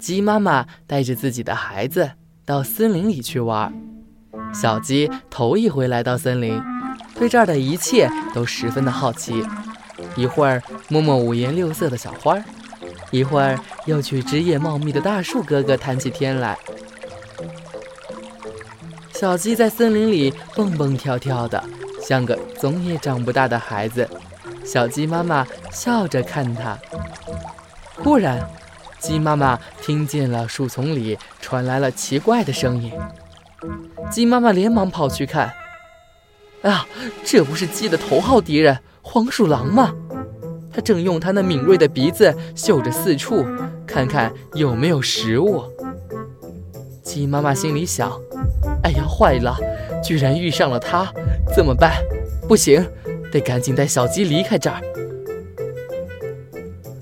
鸡妈妈带着自己的孩子到森林里去玩。小鸡头一回来到森林，对这儿的一切都十分的好奇。一会儿摸摸五颜六色的小花，一会儿又去枝叶茂密的大树哥哥谈起天来。小鸡在森林里蹦蹦跳跳的，像个总也长不大的孩子。小鸡妈妈笑着看它。忽然，鸡妈妈听见了树丛里传来了奇怪的声音，鸡妈妈连忙跑去看。啊，这不是鸡的头号敌人黄鼠狼吗？它正用它那敏锐的鼻子嗅着四处，看看有没有食物。鸡妈妈心里想：哎呀，坏了，居然遇上了它，怎么办？不行，得赶紧带小鸡离开这儿。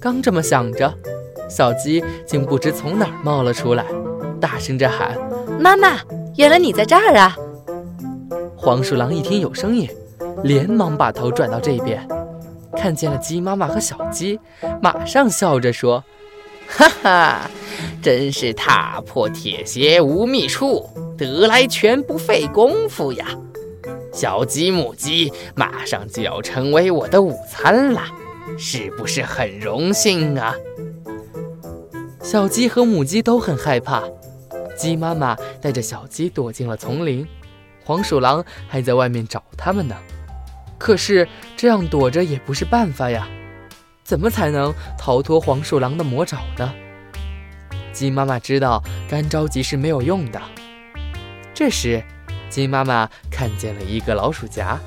刚这么想着。小鸡竟不知从哪儿冒了出来，大声着喊：“妈妈，原来你在这儿啊！”黄鼠狼一听有声音，连忙把头转到这边，看见了鸡妈妈和小鸡，马上笑着说：“哈哈，真是踏破铁鞋无觅处，得来全不费工夫呀！小鸡、母鸡马上就要成为我的午餐了，是不是很荣幸啊？”小鸡和母鸡都很害怕，鸡妈妈带着小鸡躲进了丛林，黄鼠狼还在外面找它们呢。可是这样躲着也不是办法呀，怎么才能逃脱黄鼠狼的魔爪呢？鸡妈妈知道干着急是没有用的。这时，鸡妈妈看见了一个老鼠夹，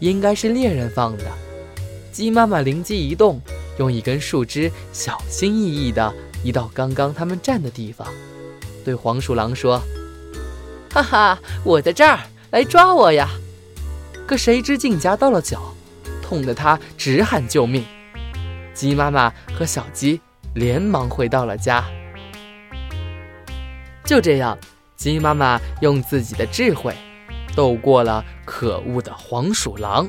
应该是猎人放的。鸡妈妈灵机一动，用一根树枝小心翼翼地。移到刚刚他们站的地方，对黄鼠狼说：“哈哈，我在这儿，来抓我呀！”可谁知竟夹到了脚，痛得他直喊救命。鸡妈妈和小鸡连忙回到了家。就这样，鸡妈妈用自己的智慧斗过了可恶的黄鼠狼。